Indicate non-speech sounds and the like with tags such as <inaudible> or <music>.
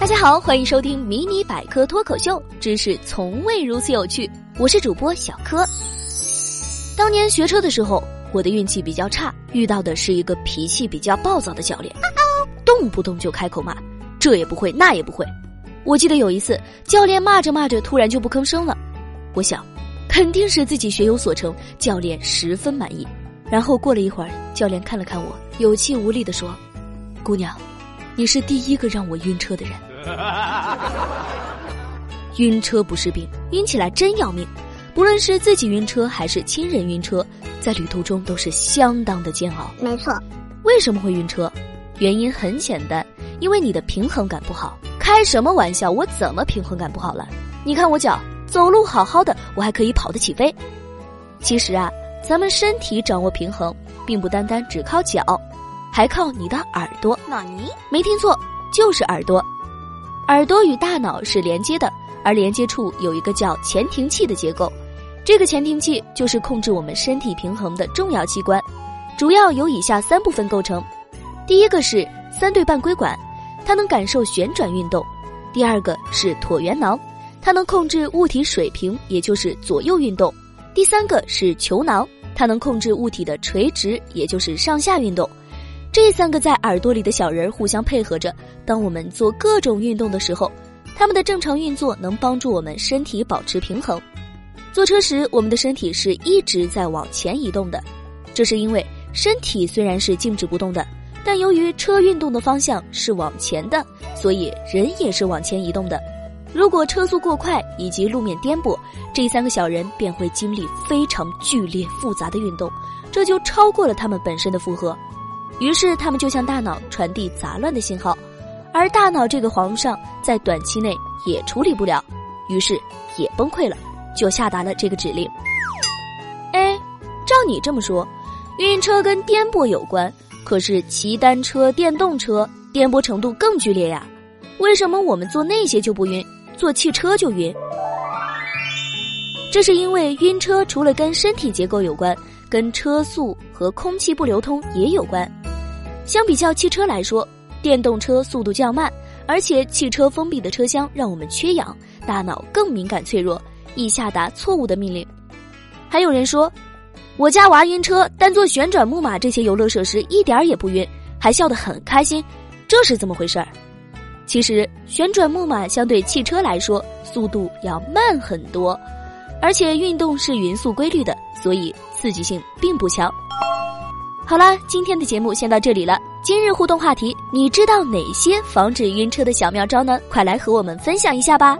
大家好，欢迎收听迷你百科脱口秀，知识从未如此有趣。我是主播小柯。当年学车的时候，我的运气比较差，遇到的是一个脾气比较暴躁的教练，<laughs> 动不动就开口骂，这也不会那也不会。我记得有一次，教练骂着骂着，突然就不吭声了。我想，肯定是自己学有所成，教练十分满意。然后过了一会儿，教练看了看我，有气无力地说：“姑娘，你是第一个让我晕车的人。” <laughs> 晕车不是病，晕起来真要命。不论是自己晕车还是亲人晕车，在旅途中都是相当的煎熬。没错，为什么会晕车？原因很简单，因为你的平衡感不好。开什么玩笑？我怎么平衡感不好了？你看我脚，走路好好的，我还可以跑得起飞。其实啊，咱们身体掌握平衡，并不单单只靠脚，还靠你的耳朵。纳尼？没听错，就是耳朵。耳朵与大脑是连接的，而连接处有一个叫前庭器的结构。这个前庭器就是控制我们身体平衡的重要器官，主要由以下三部分构成。第一个是三对半规管，它能感受旋转运动；第二个是椭圆囊，它能控制物体水平，也就是左右运动；第三个是球囊，它能控制物体的垂直，也就是上下运动。这三个在耳朵里的小人儿互相配合着，当我们做各种运动的时候，它们的正常运作能帮助我们身体保持平衡。坐车时，我们的身体是一直在往前移动的，这是因为身体虽然是静止不动的，但由于车运动的方向是往前的，所以人也是往前移动的。如果车速过快以及路面颠簸，这三个小人便会经历非常剧烈复杂的运动，这就超过了他们本身的负荷。于是，他们就向大脑传递杂乱的信号，而大脑这个皇上在短期内也处理不了，于是也崩溃了，就下达了这个指令。哎，照你这么说，晕车跟颠簸有关，可是骑单车、电动车颠簸程度更剧烈呀？为什么我们坐那些就不晕，坐汽车就晕？这是因为晕车除了跟身体结构有关，跟车速和空气不流通也有关。相比较汽车来说，电动车速度较慢，而且汽车封闭的车厢让我们缺氧，大脑更敏感脆弱，易下达错误的命令。还有人说，我家娃晕车，但坐旋转木马这些游乐设施一点儿也不晕，还笑得很开心，这是怎么回事儿？其实旋转木马相对汽车来说速度要慢很多，而且运动是匀速规律的，所以刺激性并不强。好了，今天的节目先到这里了。今日互动话题：你知道哪些防止晕车的小妙招呢？快来和我们分享一下吧！